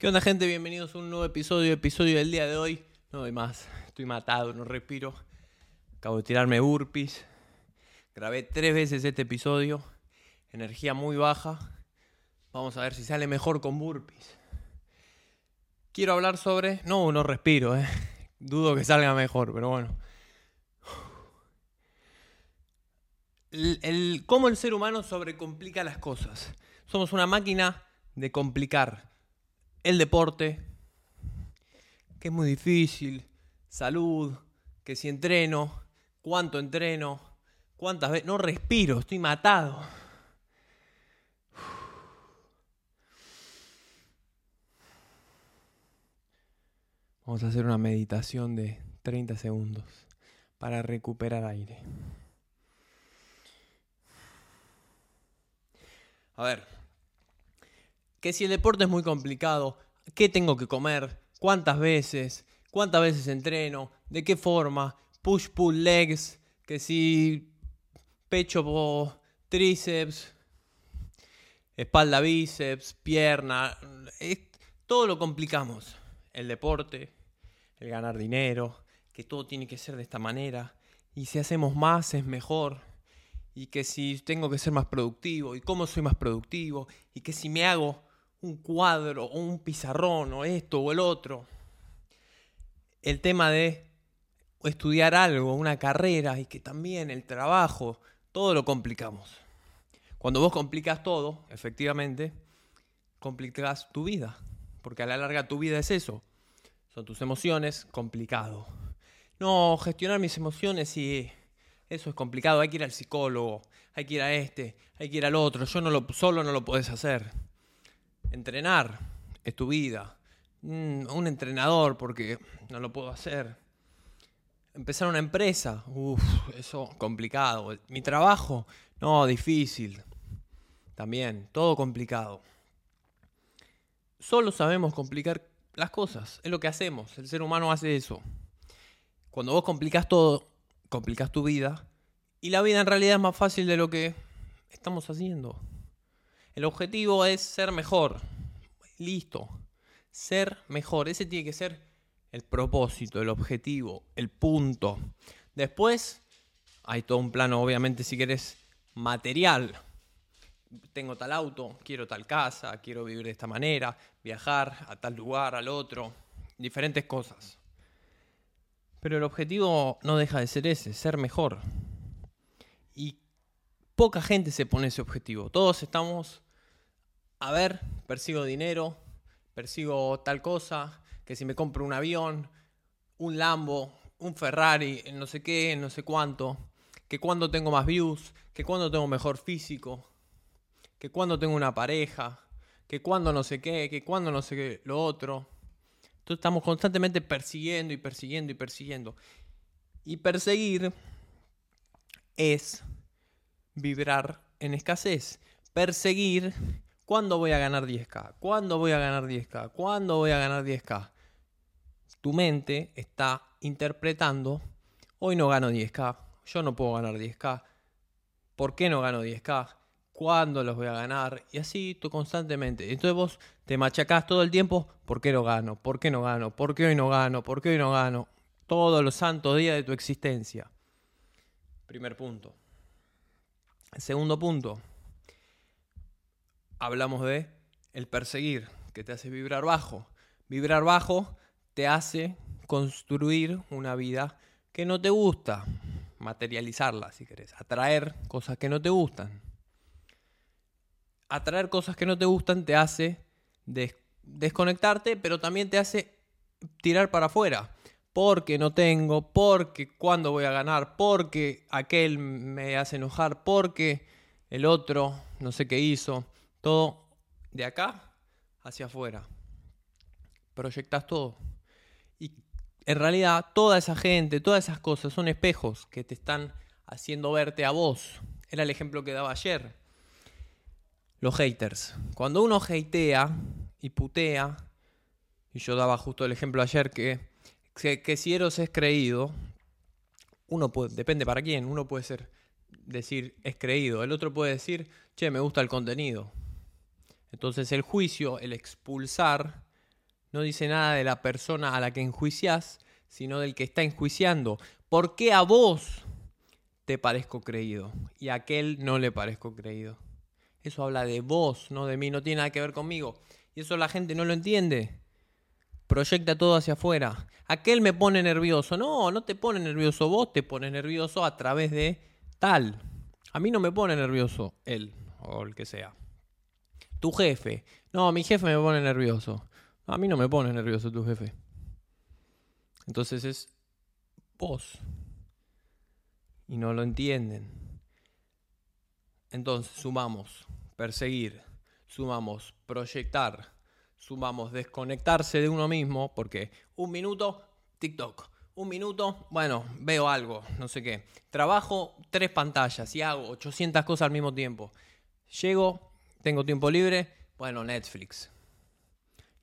¿Qué onda gente? Bienvenidos a un nuevo episodio, episodio del día de hoy. No doy más, estoy matado, no respiro. Acabo de tirarme burpees. Grabé tres veces este episodio. Energía muy baja. Vamos a ver si sale mejor con burpees. Quiero hablar sobre... No, no respiro, eh. Dudo que salga mejor, pero bueno. El, cómo el ser humano sobrecomplica las cosas. Somos una máquina de complicar el deporte, que es muy difícil, salud, que si entreno, cuánto entreno, cuántas veces... No respiro, estoy matado. Vamos a hacer una meditación de 30 segundos para recuperar aire. A ver, que si el deporte es muy complicado, ¿qué tengo que comer? ¿Cuántas veces? ¿Cuántas veces entreno? ¿De qué forma? Push, pull, legs. Que si pecho, tríceps, espalda, bíceps, pierna. todo lo complicamos. El deporte, el ganar dinero, que todo tiene que ser de esta manera. Y si hacemos más es mejor. Y que si tengo que ser más productivo. Y cómo soy más productivo. Y que si me hago un cuadro o un pizarrón o esto o el otro. El tema de estudiar algo, una carrera y que también el trabajo, todo lo complicamos. Cuando vos complicas todo, efectivamente, complicas tu vida. Porque a la larga tu vida es eso. Son tus emociones, complicado. No, gestionar mis emociones y eso es complicado. Hay que ir al psicólogo, hay que ir a este, hay que ir al otro. Yo no lo, solo no lo podés hacer. Entrenar es tu vida. Mm, un entrenador, porque no lo puedo hacer. Empezar una empresa, uff, eso complicado. Mi trabajo, no, difícil. También, todo complicado. Solo sabemos complicar las cosas, es lo que hacemos. El ser humano hace eso. Cuando vos complicas todo, complicas tu vida. Y la vida en realidad es más fácil de lo que estamos haciendo. El objetivo es ser mejor. Listo. Ser mejor. Ese tiene que ser el propósito, el objetivo, el punto. Después hay todo un plano, obviamente, si querés, material. Tengo tal auto, quiero tal casa, quiero vivir de esta manera, viajar a tal lugar, al otro, diferentes cosas. Pero el objetivo no deja de ser ese, ser mejor. Y poca gente se pone ese objetivo. Todos estamos, a ver, persigo dinero, persigo tal cosa, que si me compro un avión, un Lambo, un Ferrari, no sé qué, no sé cuánto, que cuando tengo más views, que cuando tengo mejor físico, que cuando tengo una pareja, que cuando no sé qué, que cuando no sé qué, lo otro. Entonces estamos constantemente persiguiendo y persiguiendo y persiguiendo. Y perseguir es vibrar en escasez. Perseguir, ¿cuándo voy a ganar 10k? ¿Cuándo voy a ganar 10k? ¿Cuándo voy a ganar 10k? Tu mente está interpretando, hoy no gano 10k, yo no puedo ganar 10k. ¿Por qué no gano 10k? ¿Cuándo los voy a ganar? Y así tú constantemente. Entonces vos te machacás todo el tiempo, ¿por qué no gano? ¿Por qué no gano? ¿Por qué hoy no gano? ¿Por qué hoy no gano? Todos los santos días de tu existencia. Primer punto. Segundo punto. Hablamos de el perseguir, que te hace vibrar bajo. Vibrar bajo te hace construir una vida que no te gusta, materializarla si querés, atraer cosas que no te gustan. Atraer cosas que no te gustan te hace des- desconectarte, pero también te hace tirar para afuera. Porque no tengo, porque cuándo voy a ganar, porque aquel me hace enojar, porque el otro no sé qué hizo. Todo de acá hacia afuera. Proyectas todo. Y en realidad toda esa gente, todas esas cosas son espejos que te están haciendo verte a vos. Era el ejemplo que daba ayer. Los haters. Cuando uno hatea y putea, y yo daba justo el ejemplo ayer que, que, si Eros es creído, uno puede, depende para quién, uno puede ser, decir es creído, el otro puede decir, che, me gusta el contenido. Entonces el juicio, el expulsar, No dice nada de la persona a la que enjuicias, sino del que está enjuiciando. ¿Por qué a vos te parezco creído y a aquel no le parezco creído? Eso habla de vos, no de mí, no tiene nada que ver conmigo. Y eso la gente no lo entiende. Proyecta todo hacia afuera. Aquel me pone nervioso. No, no te pone nervioso. Vos te pones nervioso a través de tal. A mí no me pone nervioso él o el que sea. Tu jefe. No, mi jefe me pone nervioso. A mí no me pone nervioso tu jefe. Entonces es vos. Y no lo entienden. Entonces sumamos perseguir, sumamos proyectar, sumamos desconectarse de uno mismo, porque un minuto, TikTok. Un minuto, bueno, veo algo, no sé qué. Trabajo tres pantallas y hago 800 cosas al mismo tiempo. Llego, tengo tiempo libre, bueno, Netflix.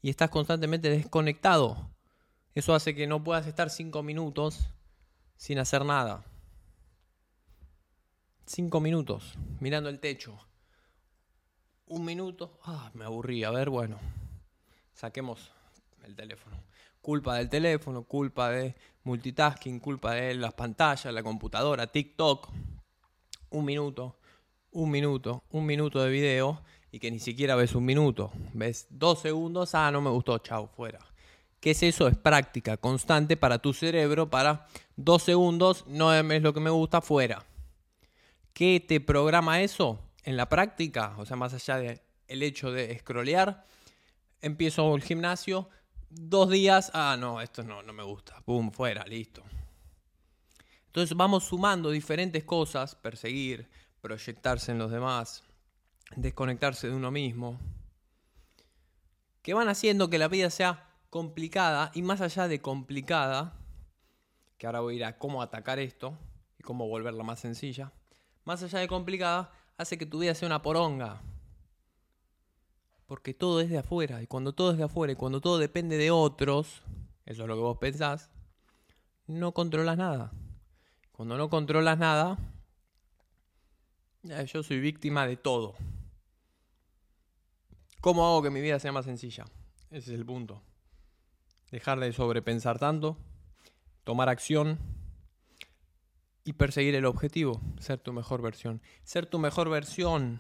Y estás constantemente desconectado. Eso hace que no puedas estar cinco minutos sin hacer nada. Cinco minutos mirando el techo. Un minuto, ah, me aburrí. A ver, bueno, saquemos el teléfono. Culpa del teléfono, culpa de multitasking, culpa de las pantallas, la computadora, TikTok. Un minuto, un minuto, un minuto de video y que ni siquiera ves un minuto. Ves dos segundos, ah, no me gustó, chao, fuera. ¿Qué es eso? Es práctica constante para tu cerebro para dos segundos, no es lo que me gusta, fuera. ¿Qué te programa eso? En la práctica, o sea, más allá del el hecho de scrollear, empiezo el gimnasio, dos días, ah, no, esto no, no me gusta, pum, fuera, listo. Entonces vamos sumando diferentes cosas, perseguir, proyectarse en los demás, desconectarse de uno mismo, que van haciendo que la vida sea complicada y más allá de complicada, que ahora voy a ir a cómo atacar esto y cómo volverla más sencilla, más allá de complicada, hace que tu vida sea una poronga. Porque todo es de afuera. Y cuando todo es de afuera y cuando todo depende de otros, eso es lo que vos pensás, no controlas nada. Cuando no controlas nada, yo soy víctima de todo. ¿Cómo hago que mi vida sea más sencilla? Ese es el punto. Dejar de sobrepensar tanto, tomar acción y perseguir el objetivo, ser tu mejor versión. Ser tu mejor versión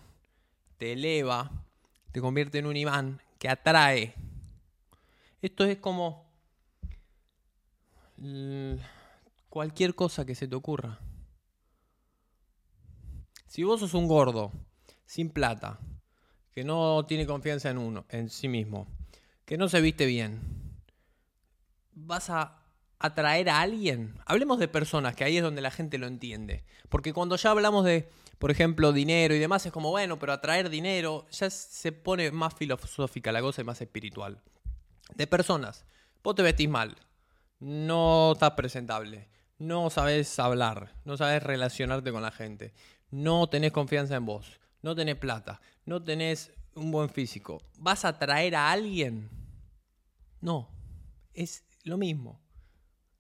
te eleva, te convierte en un imán que atrae. Esto es como cualquier cosa que se te ocurra. Si vos sos un gordo, sin plata, que no tiene confianza en uno, en sí mismo, que no se viste bien, vas a atraer a alguien? Hablemos de personas, que ahí es donde la gente lo entiende. Porque cuando ya hablamos de, por ejemplo, dinero y demás, es como, bueno, pero atraer dinero ya se pone más filosófica la cosa y más espiritual. De personas, vos te vestís mal, no estás presentable, no sabes hablar, no sabes relacionarte con la gente, no tenés confianza en vos, no tenés plata, no tenés un buen físico. ¿Vas a atraer a alguien? No, es lo mismo.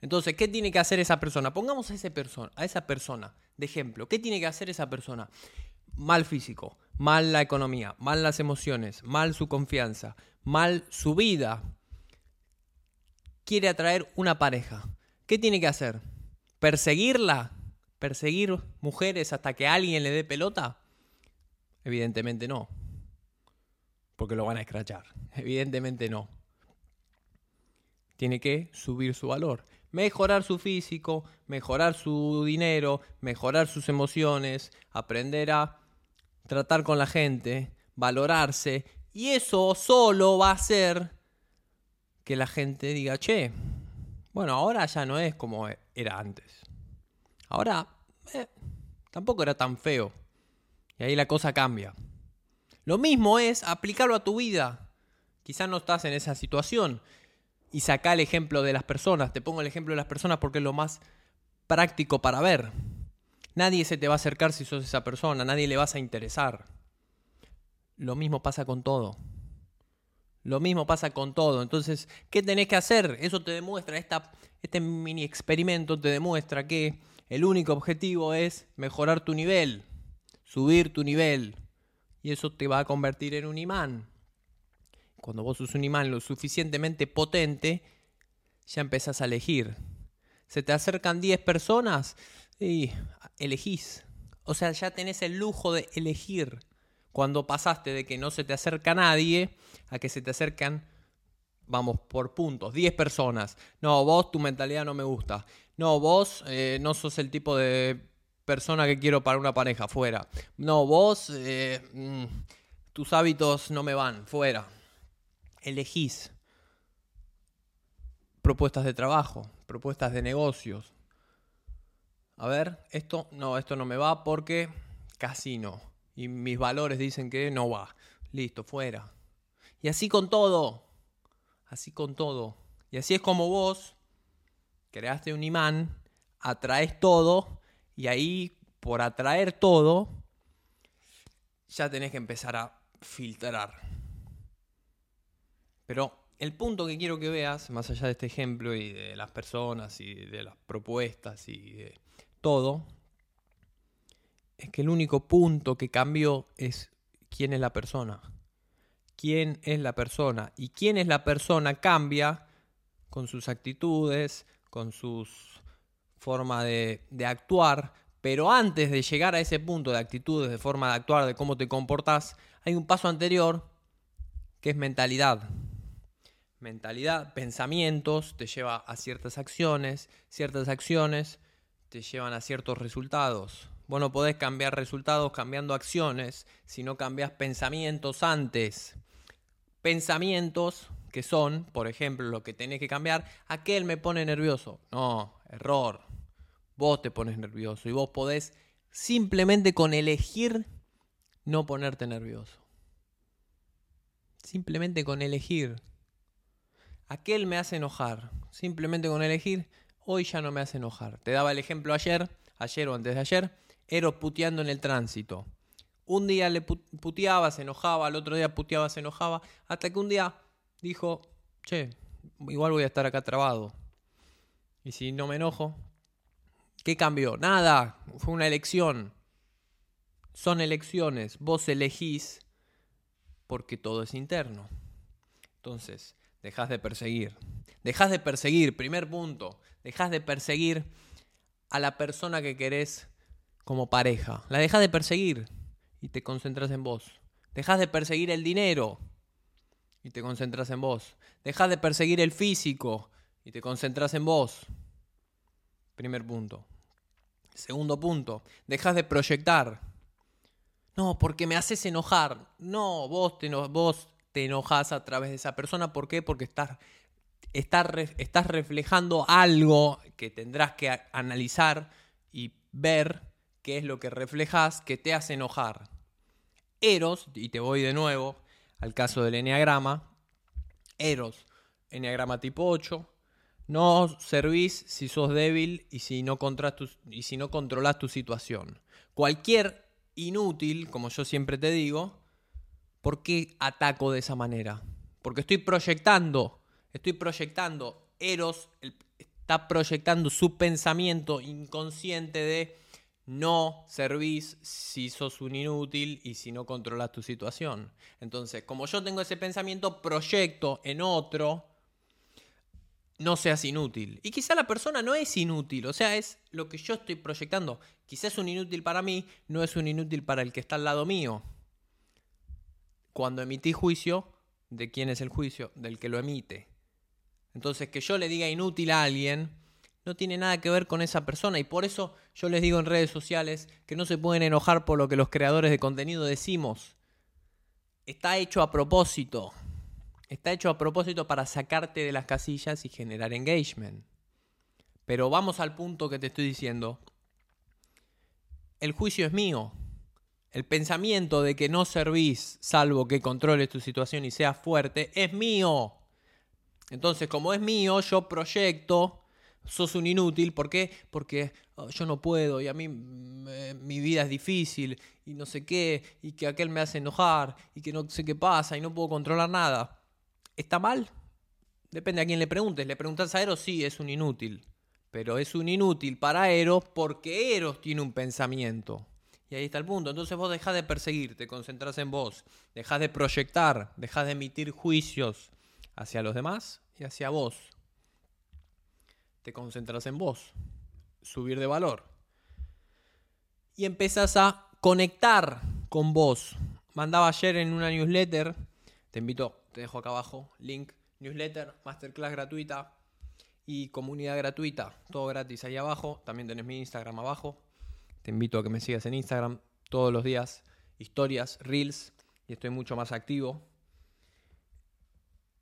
Entonces, ¿qué tiene que hacer esa persona? Pongamos a, esa persona de ejemplo. ¿Qué tiene que hacer esa persona? Mal físico, mal la economía, mal las emociones, mal su confianza, mal su vida. Quiere atraer una pareja. ¿Qué tiene que hacer? ¿Perseguirla? ¿Perseguir mujeres hasta que alguien le dé pelota? Evidentemente no. Porque lo van a escrachar. Evidentemente no. Tiene que subir su valor mejorar su físico, mejorar su dinero, mejorar sus emociones, aprender a tratar con la gente, valorarse. Y eso solo va a hacer que la gente diga, che, bueno, ahora ya no es como era antes. Ahora eh, tampoco era tan feo. Y ahí la cosa cambia. Lo mismo es aplicarlo a tu vida. Quizás no estás en esa situación, y saca el ejemplo de las personas. Te pongo el ejemplo de las personas porque es lo más práctico para ver. Nadie se te va a acercar si sos esa persona, nadie le vas a interesar. Lo mismo pasa con todo. Lo mismo pasa con todo. Entonces, ¿qué tenés que hacer? Eso te demuestra, esta, este mini experimento te demuestra que el único objetivo es mejorar tu nivel, subir tu nivel. Y eso te va a convertir en un imán. Cuando vos sos un imán lo suficientemente potente, ya empezás a elegir. Se te acercan 10 personas y elegís. O sea, ya tenés el lujo de elegir. Cuando pasaste de que no se te acerca nadie a que se te acercan, vamos, por puntos, 10 personas. No, vos tu mentalidad no me gusta. No, vos eh, no sos el tipo de persona que quiero para una pareja, fuera. No, vos, eh, mm, tus hábitos no me van, fuera. Elegís propuestas de trabajo, propuestas de negocios. A ver, esto no, esto no me va porque casi no. Y mis valores dicen que no va. Listo, fuera. Y así con todo. Así con todo. Y así es como vos creaste un imán, atraes todo y ahí por atraer todo ya tenés que empezar a filtrar. Pero el punto que quiero que veas, más allá de este ejemplo y de las personas y de las propuestas y de todo, es que el único punto que cambió es quién es la persona. ¿Quién es la persona? Y quién es la persona cambia con sus actitudes, con sus forma de, de actuar, pero antes de llegar a ese punto de actitudes, de forma de actuar, de cómo te comportas, hay un paso anterior que es mentalidad. Mentalidad, pensamientos, te lleva a ciertas acciones, ciertas acciones te llevan a ciertos resultados. Vos no podés cambiar resultados cambiando acciones si no cambias pensamientos antes. Pensamientos que son, por ejemplo, lo que tenés que cambiar, aquel me pone nervioso. No, error. Vos te pones nervioso y vos podés simplemente con elegir no ponerte nervioso. Simplemente con elegir. Aquel me hace enojar. Simplemente con elegir, hoy ya no me hace enojar. Te daba el ejemplo ayer, ayer o antes de ayer, Eros puteando en el tránsito. Un día le puteaba, se enojaba, al otro día puteaba, se enojaba, hasta que un día dijo, che, igual voy a estar acá trabado. Y si no me enojo, ¿qué cambió? Nada, fue una elección. Son elecciones, vos elegís porque todo es interno. Entonces, dejas de perseguir. Dejas de perseguir, primer punto, dejas de perseguir a la persona que querés como pareja. La dejas de perseguir y te concentras en vos. Dejas de perseguir el dinero y te concentras en vos. Dejas de perseguir el físico y te concentras en vos. Primer punto. Segundo punto, dejas de proyectar. No, porque me haces enojar. No, vos te, vos te enojas a través de esa persona. ¿Por qué? Porque estás, estás, reflejando algo que tendrás que analizar y ver qué es lo que reflejas que te hace enojar. Eros, y te voy de nuevo al caso del enneagrama, Eros, enneagrama tipo 8, no servís si sos débil y si no, y si no controlas tu situación. Cualquier inútil, como yo siempre te digo, ¿por qué ataco de esa manera? Porque estoy proyectando, estoy proyectando, Eros está proyectando su pensamiento inconsciente de no servís si sos un inútil y si no controlas tu situación. Entonces, como yo tengo ese pensamiento, proyecto en otro, no seas inútil. Y quizá la persona no es inútil, o sea, es lo que yo estoy proyectando. Quizás es un inútil para mí, no es un inútil para el que está al lado mío. Cuando emití juicio, ¿de quién es el juicio? Del que lo emite. Entonces, que yo le diga inútil a alguien no tiene nada que ver con esa persona y por eso yo les digo en redes sociales que no se pueden enojar por lo que los creadores de contenido decimos. Está hecho a propósito. Está hecho a propósito para sacarte de las casillas y generar engagement. Pero vamos al punto que te estoy diciendo. El juicio es mío. El pensamiento de que no servís salvo que controles tu situación y seas fuerte es mío. Entonces, como es mío, yo proyecto sos un inútil. ¿Por qué? Porque oh, yo no puedo y a mí mi vida es difícil y no sé qué, y que aquel me hace enojar y que no sé qué pasa y no puedo controlar nada. ¿Está mal? Depende a quién le preguntes. Le preguntas a Eros, sí, es un inútil. Pero es un inútil para Eros porque Eros tiene un pensamiento. Y ahí está el punto. Entonces vos dejás de perseguir, te concentrás en vos, dejás de proyectar, dejás de emitir juicios hacia los demás y hacia vos. Te concentras en vos, subir de valor. Y empezás a conectar con vos. Mandaba ayer en una newsletter, te invito, te dejo acá abajo, link, newsletter, masterclass gratuita y comunidad gratuita, todo gratis ahí abajo. También tenés mi Instagram abajo, te invito a que me sigas en Instagram todos los días, historias, reels, y estoy mucho más activo.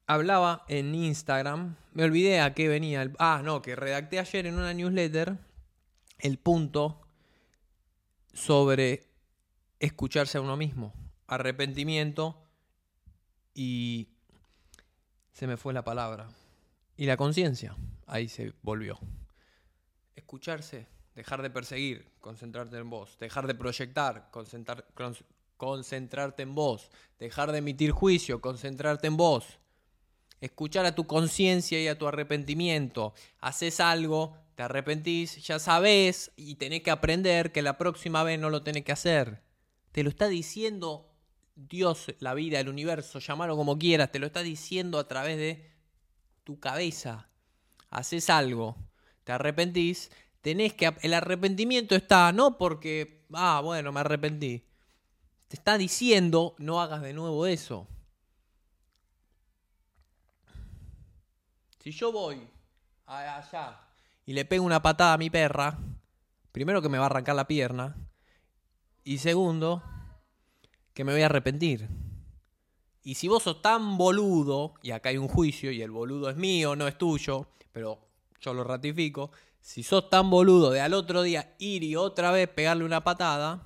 Hablaba en Instagram, me olvidé a qué venía. El, ah, no, que redacté ayer en una newsletter el punto sobre escucharse a uno mismo, arrepentimiento y se me fue la palabra. Y la conciencia, ahí se volvió. Escucharse dejar de perseguir, concentrarte en vos, dejar de proyectar, concentrar, concentrarte en vos, dejar de emitir juicio, concentrarte en vos, escuchar a tu conciencia y a tu arrepentimiento, haces algo, te arrepentís, ya sabés y tenés que aprender que la próxima vez no lo tenés que hacer. Te lo está diciendo Dios, la vida, el universo, llamarlo como quieras, te lo está diciendo a través de tu cabeza. Haces algo, te arrepentís, tenés que. El arrepentimiento está, no porque. Ah, bueno, me arrepentí. Te está diciendo, no hagas de nuevo eso. Si yo voy allá y le pego una patada a mi perra, primero que me va a arrancar la pierna. Y segundo, que me voy a arrepentir. Y si vos sos tan boludo, y acá hay un juicio, y el boludo es mío, no es tuyo, pero yo lo ratifico, si sos tan boludo de al otro día ir y otra vez pegarle una patada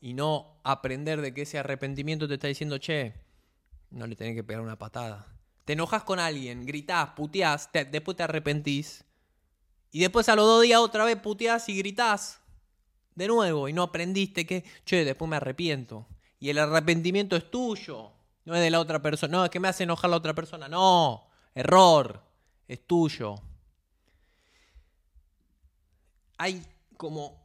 y no aprender de que ese arrepentimiento te está diciendo, che, no le tenés que pegar una patada. Te enojas con alguien, gritás, puteás, después te arrepentís. Y después a los dos días otra vez puteás y gritás de nuevo y no aprendiste que, che, después me arrepiento. Y el arrepentimiento es tuyo, no es de la otra persona. No, es que me hace enojar la otra persona. No, error, es tuyo hay como...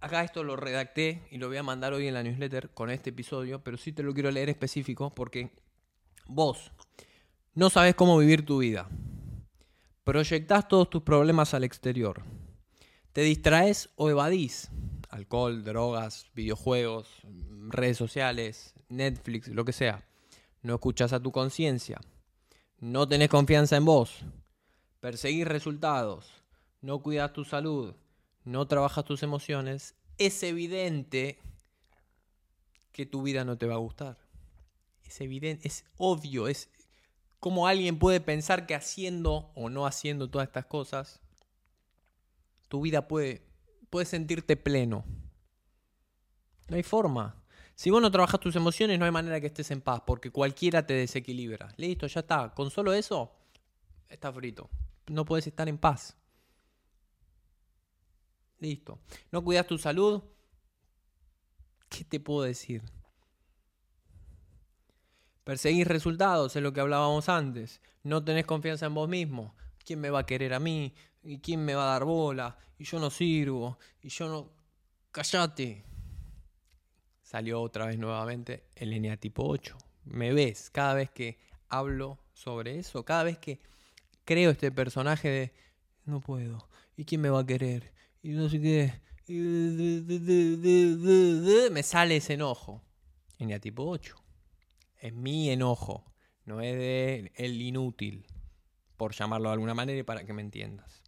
Acá esto lo redacté y lo voy a mandar hoy en la newsletter con este episodio, pero sí te lo quiero leer específico porque vos no sabes cómo vivir tu vida. Proyectás todos tus problemas al exterior. Te distraes o evadís. Alcohol, drogas, videojuegos, redes sociales, Netflix, lo que sea. No escuchas a tu conciencia. No tenés confianza en vos. Perseguís resultados no cuidas tu salud, no trabajas tus emociones, es evidente que tu vida no te va a gustar. Es evidente, es obvio, es como alguien puede pensar que haciendo o no haciendo todas estas cosas, tu vida puede, puede sentirte pleno. No hay forma. Si vos no trabajas tus emociones, no hay manera que estés en paz, porque cualquiera te desequilibra. Listo, ya está. Con solo eso, está frito. No puedes estar en paz. Listo. ¿No cuidas tu salud? ¿Qué te puedo decir? Perseguís resultados, es lo que hablábamos antes. No tenés confianza en vos mismo. ¿Quién me va a querer a mí? ¿Y quién me va a dar bola? Y yo no sirvo. Y yo no... Cállate. Salió otra vez nuevamente el eneatipo 8. Me ves cada vez que hablo sobre eso, cada vez que creo este personaje de no puedo. ¿Y quién me va a querer? Y no sé qué. me sale ese enojo. En tipo 8. Es mi enojo. No es de el inútil. Por llamarlo de alguna manera y para que me entiendas.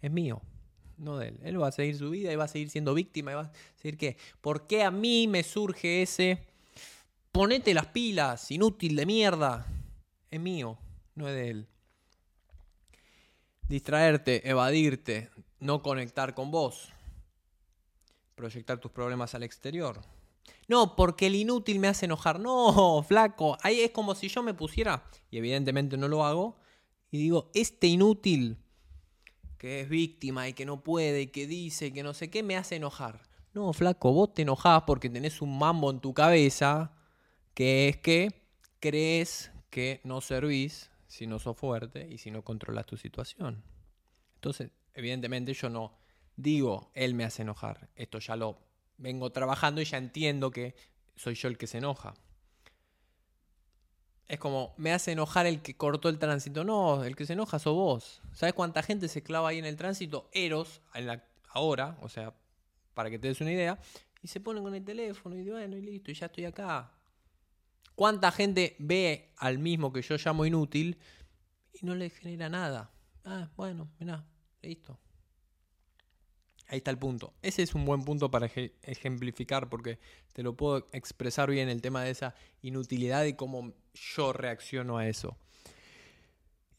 Es mío. No de él. Él va a seguir su vida y va a seguir siendo víctima. Va a decir que. ¿Por qué a mí me surge ese. Ponete las pilas, inútil de mierda. Es mío. No es de él distraerte, evadirte, no conectar con vos, proyectar tus problemas al exterior. No, porque el inútil me hace enojar. No, flaco. Ahí es como si yo me pusiera, y evidentemente no lo hago, y digo, este inútil que es víctima y que no puede y que dice y que no sé qué, me hace enojar. No, flaco, vos te enojás porque tenés un mambo en tu cabeza que es que crees que no servís si no sos fuerte y si no controlas tu situación. Entonces, evidentemente yo no digo, él me hace enojar. Esto ya lo vengo trabajando y ya entiendo que soy yo el que se enoja. Es como, me hace enojar el que cortó el tránsito. No, el que se enoja sos vos. ¿Sabes cuánta gente se clava ahí en el tránsito? Eros, ahora, o sea, para que te des una idea, y se ponen con el teléfono y bueno, y listo, y ya estoy acá. ¿Cuánta gente ve al mismo que yo llamo inútil y no le genera nada? Ah, bueno, mirá, listo. Ahí está el punto. Ese es un buen punto para ejemplificar porque te lo puedo expresar bien el tema de esa inutilidad y cómo yo reacciono a eso.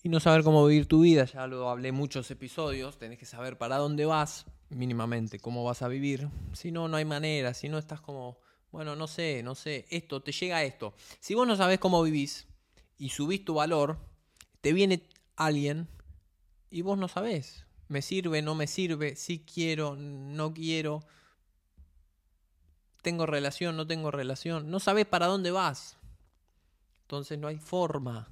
Y no saber cómo vivir tu vida, ya lo hablé en muchos episodios, tenés que saber para dónde vas mínimamente, cómo vas a vivir. Si no, no hay manera, si no estás como, bueno, no sé, no sé, esto, te llega esto. Si vos no sabés cómo vivís y subís tu valor, te viene alguien y vos no sabés me sirve, no me sirve, si quiero, no quiero, tengo relación, no tengo relación, no sabes para dónde vas. Entonces no hay forma.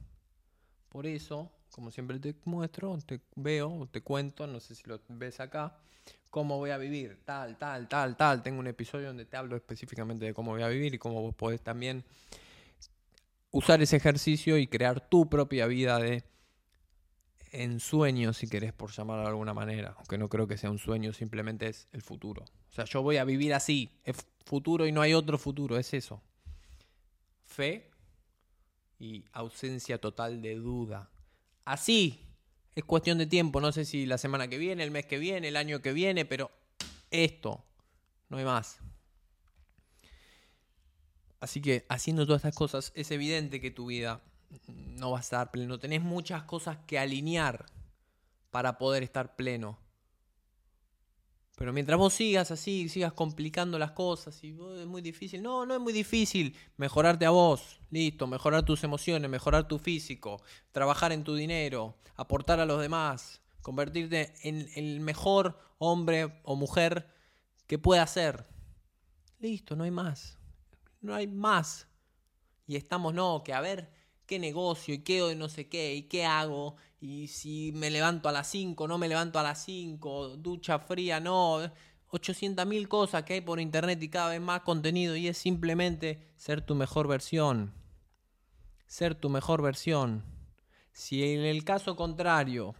Por eso, como siempre te muestro, te veo, te cuento, no sé si lo ves acá, cómo voy a vivir, tal, tal, tal, tal. Tengo un episodio donde te hablo específicamente de cómo voy a vivir y cómo vos podés también usar ese ejercicio y crear tu propia vida de en sueño, si querés por llamarlo de alguna manera, aunque no creo que sea un sueño, simplemente es el futuro. O sea, yo voy a vivir así, es futuro y no hay otro futuro, es eso. Fe y ausencia total de duda. Así, es cuestión de tiempo, no sé si la semana que viene, el mes que viene, el año que viene, pero esto, no hay más. Así que haciendo todas estas cosas, es evidente que tu vida no vas a estar pleno. Tenés muchas cosas que alinear para poder estar pleno. Pero mientras vos sigas así, sigas complicando las cosas, y es muy difícil. No, no es muy difícil. Mejorarte a vos, listo. Mejorar tus emociones, mejorar tu físico, trabajar en tu dinero, aportar a los demás, convertirte en el mejor hombre o mujer que pueda ser. Listo, no hay más. No hay más. Y estamos, no, que a ver, qué negocio y qué no sé qué y qué hago y si me levanto a las 5, no me levanto a las 5, ducha fría, no, 800 mil cosas que hay por internet y cada vez más contenido y es simplemente ser tu mejor versión, ser tu mejor versión. Si en el caso contrario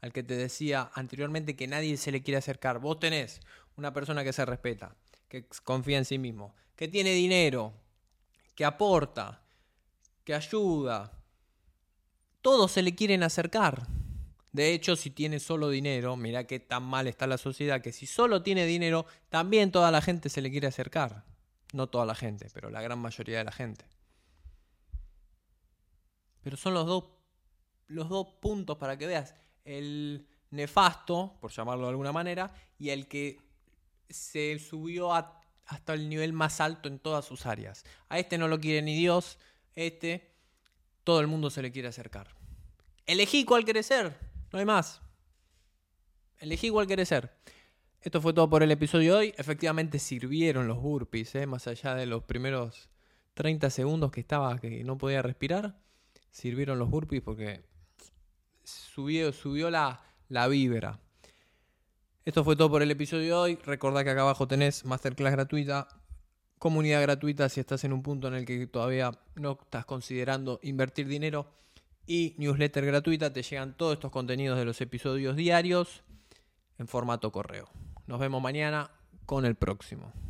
al que te decía anteriormente que nadie se le quiere acercar, vos tenés una persona que se respeta, que confía en sí mismo, que tiene dinero, que aporta, que ayuda. Todos se le quieren acercar. De hecho, si tiene solo dinero, mira qué tan mal está la sociedad, que si solo tiene dinero, también toda la gente se le quiere acercar. No toda la gente, pero la gran mayoría de la gente. Pero son los dos, los dos puntos para que veas. El nefasto, por llamarlo de alguna manera, y el que se subió hasta el nivel más alto en todas sus áreas. A este no lo quiere ni Dios, este, todo el mundo se le quiere acercar. Elegí cuál querés ser, no hay más. Elegí cuál querés ser. Esto fue todo por el episodio de hoy. Efectivamente sirvieron los burpees, ¿eh? más allá de los primeros 30 segundos que estaba, que no podía respirar. Sirvieron los burpees porque subió, subió la, la. Esto fue todo por el episodio de hoy. Recordá que acá abajo tenés masterclass gratuita comunidad gratuita si estás en un punto en el que todavía no estás considerando invertir dinero y newsletter gratuita. Te llegan todos estos contenidos de los episodios diarios en formato correo. Nos vemos mañana con el próximo.